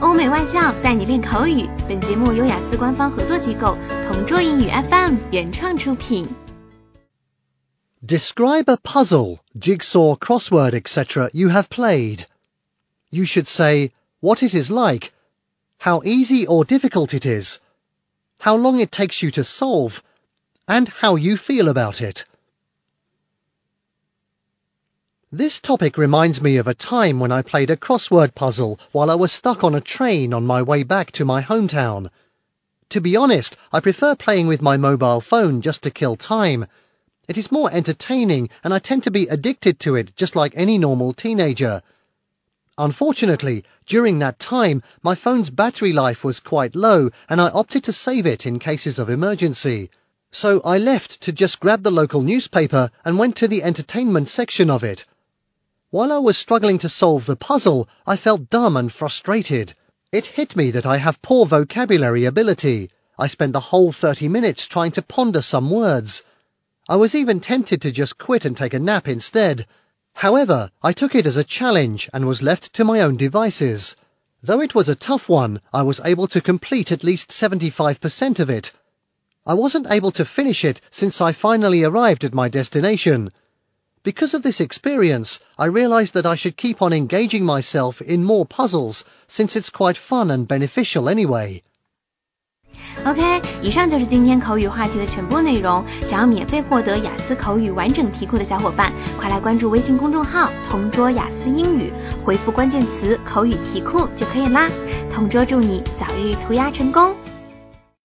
欧美外教带你练口语。本节目由雅思官方合作机构同桌英语 FM 原创出品。Describe a puzzle, jigsaw, crossword, etc. you have played. You should say what it is like, how easy or difficult it is, how long it takes you to solve, and how you feel about it. This topic reminds me of a time when I played a crossword puzzle while I was stuck on a train on my way back to my hometown. To be honest, I prefer playing with my mobile phone just to kill time. It is more entertaining and I tend to be addicted to it just like any normal teenager. Unfortunately, during that time, my phone's battery life was quite low and I opted to save it in cases of emergency. So I left to just grab the local newspaper and went to the entertainment section of it. While I was struggling to solve the puzzle, I felt dumb and frustrated. It hit me that I have poor vocabulary ability. I spent the whole 30 minutes trying to ponder some words. I was even tempted to just quit and take a nap instead. However, I took it as a challenge and was left to my own devices. Though it was a tough one, I was able to complete at least 75% of it. I wasn't able to finish it since I finally arrived at my destination. Because of this experience, I realised that I should keep on engaging myself in more puzzles, since it's quite fun and beneficial anyway. OK，以上就是今天口语话题的全部内容。想要免费获得雅思口语完整题库的小伙伴，快来关注微信公众号“同桌雅思英语”，回复关键词“口语题库”就可以啦。同桌祝你早日屠鸭成功！